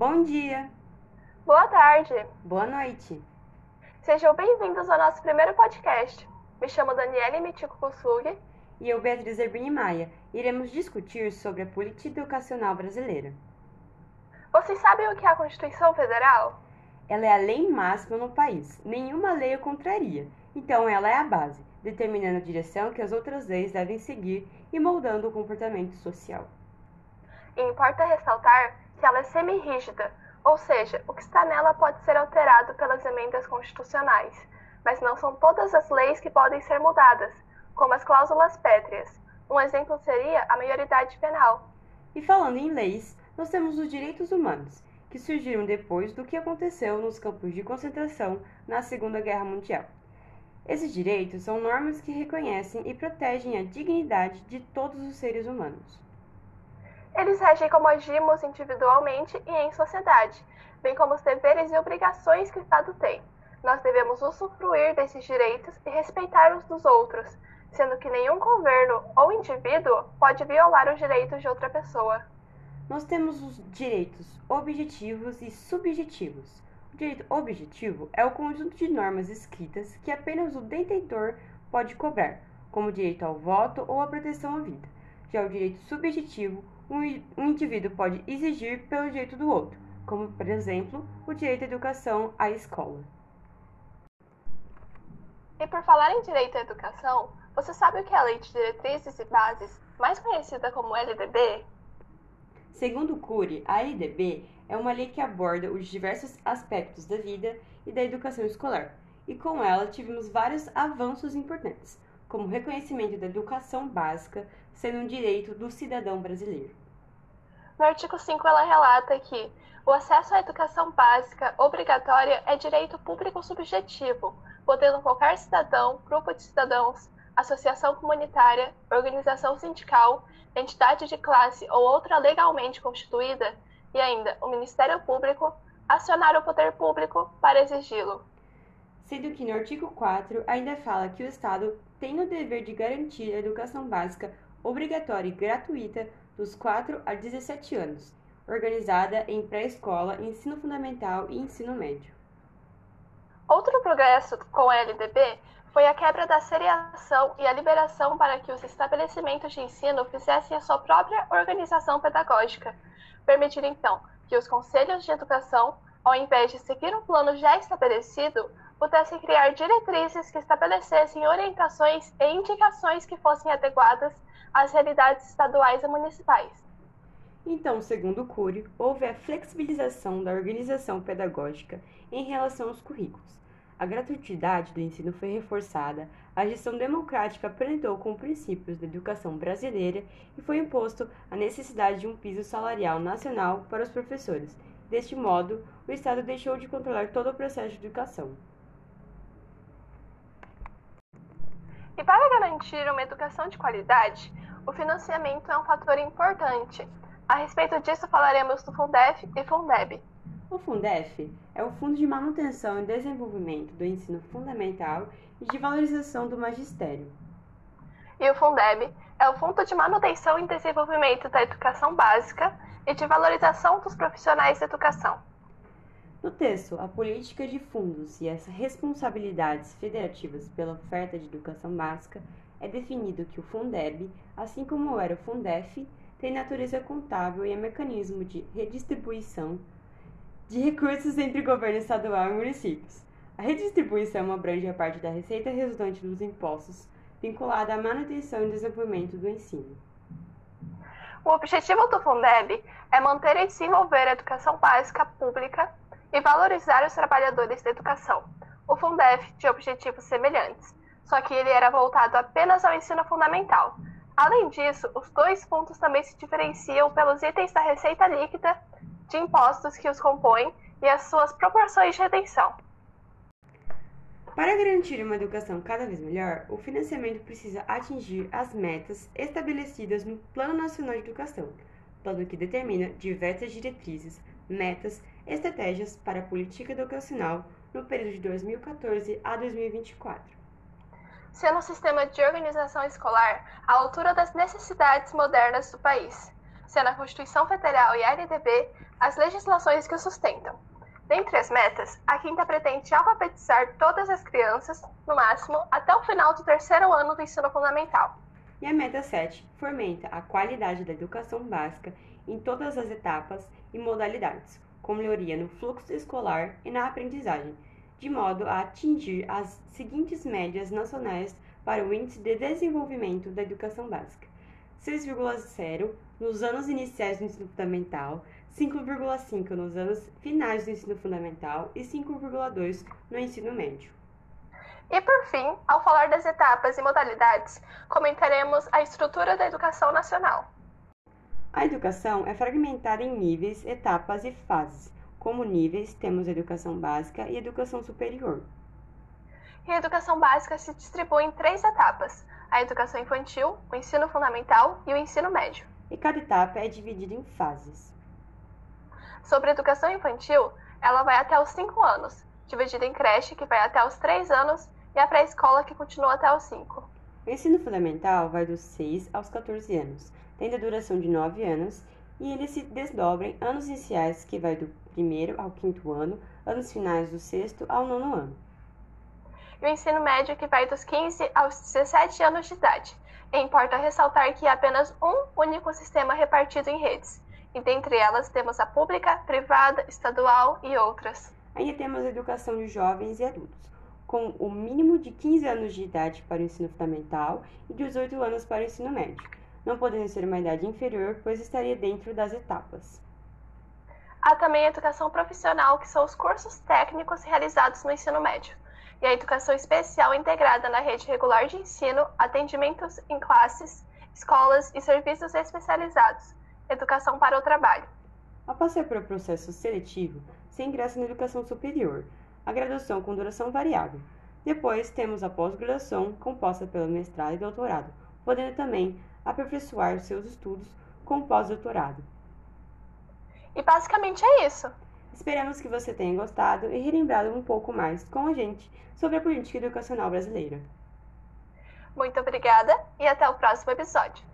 Bom dia. Boa tarde. Boa noite. Sejam bem-vindos ao nosso primeiro podcast. Me chamo Daniele Mitico Kossug. E eu, Beatriz Erbini Maia, iremos discutir sobre a política educacional brasileira. Vocês sabem o que é a Constituição Federal? Ela é a lei máxima no país. Nenhuma lei o contraria. Então, ela é a base, determinando a direção que as outras leis devem seguir e moldando o comportamento social. E importa ressaltar que ela é semi-rígida, ou seja, o que está nela pode ser alterado pelas emendas constitucionais, mas não são todas as leis que podem ser mudadas, como as cláusulas pétreas. Um exemplo seria a maioridade penal. E falando em leis, nós temos os direitos humanos, que surgiram depois do que aconteceu nos campos de concentração na Segunda Guerra Mundial. Esses direitos são normas que reconhecem e protegem a dignidade de todos os seres humanos. Eles regem como agimos individualmente e em sociedade, bem como os deveres e obrigações que o Estado tem. Nós devemos usufruir desses direitos e respeitar os dos outros, sendo que nenhum governo ou indivíduo pode violar os direitos de outra pessoa. Nós temos os direitos objetivos e subjetivos. O direito objetivo é o conjunto de normas escritas que apenas o detentor pode cobrar, como o direito ao voto ou a proteção à vida. Já o direito subjetivo um indivíduo pode exigir pelo direito do outro, como, por exemplo, o direito à educação à escola. E por falar em direito à educação, você sabe o que é a Lei de Diretrizes e Bases, mais conhecida como LDB? Segundo o Cury, a LDB é uma lei que aborda os diversos aspectos da vida e da educação escolar, e com ela tivemos vários avanços importantes, como o reconhecimento da educação básica sendo um direito do cidadão brasileiro. No artigo 5, ela relata que o acesso à educação básica obrigatória é direito público subjetivo, podendo qualquer cidadão, grupo de cidadãos, associação comunitária, organização sindical, entidade de classe ou outra legalmente constituída, e ainda o Ministério Público, acionar o poder público para exigi-lo. Sendo que no artigo 4 ainda fala que o Estado tem o dever de garantir a educação básica obrigatória e gratuita dos 4 a 17 anos, organizada em pré-escola, ensino fundamental e ensino médio. Outro progresso com a LDB foi a quebra da seriação e a liberação para que os estabelecimentos de ensino fizessem a sua própria organização pedagógica, permitindo então que os conselhos de educação, ao invés de seguir um plano já estabelecido, pudessem criar diretrizes que estabelecessem orientações e indicações que fossem adequadas às realidades estaduais e municipais. Então, segundo Cury, houve a flexibilização da organização pedagógica em relação aos currículos. A gratuidade do ensino foi reforçada, a gestão democrática aprendeu com princípios da educação brasileira e foi imposto a necessidade de um piso salarial nacional para os professores. Deste modo, o Estado deixou de controlar todo o processo de educação. E para garantir uma educação de qualidade, o financiamento é um fator importante. A respeito disso, falaremos do Fundef e Fundeb. O Fundef é o Fundo de Manutenção e Desenvolvimento do Ensino Fundamental e de Valorização do Magistério. E o Fundeb é o Fundo de Manutenção e Desenvolvimento da Educação Básica e de Valorização dos Profissionais da Educação. No texto, a política de fundos e as responsabilidades federativas pela oferta de educação básica é definido que o Fundeb, assim como era o Fundef, tem natureza contábil e é mecanismo de redistribuição de recursos entre governo estadual e municípios. A redistribuição abrange a parte da receita resultante dos impostos vinculada à manutenção e desenvolvimento do ensino. O objetivo do Fundeb é manter e desenvolver a educação básica pública e valorizar os trabalhadores da educação. O Fundef tinha objetivos semelhantes, só que ele era voltado apenas ao ensino fundamental. Além disso, os dois pontos também se diferenciam pelos itens da receita líquida de impostos que os compõem e as suas proporções de retenção. Para garantir uma educação cada vez melhor, o financiamento precisa atingir as metas estabelecidas no Plano Nacional de Educação, plano que determina diversas diretrizes, metas, estratégias para a política educacional no período de 2014 a 2024 sendo um sistema de organização escolar à altura das necessidades modernas do país. sendo a Constituição Federal e a LDB as legislações que o sustentam. Dentre as metas, a quinta pretende alfabetizar todas as crianças, no máximo, até o final do terceiro ano do ensino fundamental. E a meta 7 fomenta a qualidade da educação básica em todas as etapas e modalidades, com melhoria no fluxo escolar e na aprendizagem, de modo a atingir as seguintes médias nacionais para o Índice de Desenvolvimento da Educação Básica: 6,0 nos anos iniciais do ensino fundamental, 5,5 nos anos finais do ensino fundamental e 5,2 no ensino médio. E por fim, ao falar das etapas e modalidades, comentaremos a estrutura da educação nacional. A educação é fragmentada em níveis, etapas e fases. Como níveis, temos educação básica e educação superior. E a educação básica se distribui em três etapas: a educação infantil, o ensino fundamental e o ensino médio. E cada etapa é dividida em fases. Sobre a educação infantil, ela vai até os 5 anos, dividida em creche, que vai até os 3 anos, e a pré-escola, que continua até os 5. O ensino fundamental vai dos 6 aos 14 anos, tendo a duração de 9 anos, e ele se desdobra em anos iniciais, que vai do primeiro ao quinto ano, anos finais do sexto ao nono ano. E o ensino médio, que vai dos 15 aos 17 anos de idade. E importa ressaltar que há apenas um único sistema repartido em redes, e dentre elas temos a pública, privada, estadual e outras. Ainda temos a educação de jovens e adultos, com o mínimo de 15 anos de idade para o ensino fundamental e 18 anos para o ensino médio, não podendo ser uma idade inferior, pois estaria dentro das etapas. Há também a educação profissional, que são os cursos técnicos realizados no ensino médio, e a educação especial integrada na rede regular de ensino, atendimentos em classes, escolas e serviços especializados, educação para o trabalho. Ao passar pelo processo seletivo, se ingressa na educação superior, a graduação com duração variável. Depois temos a pós-graduação, composta pelo mestrado e doutorado, podendo também aperfeiçoar seus estudos com pós-doutorado. E basicamente é isso. Esperamos que você tenha gostado e relembrado um pouco mais com a gente sobre a política educacional brasileira. Muito obrigada e até o próximo episódio.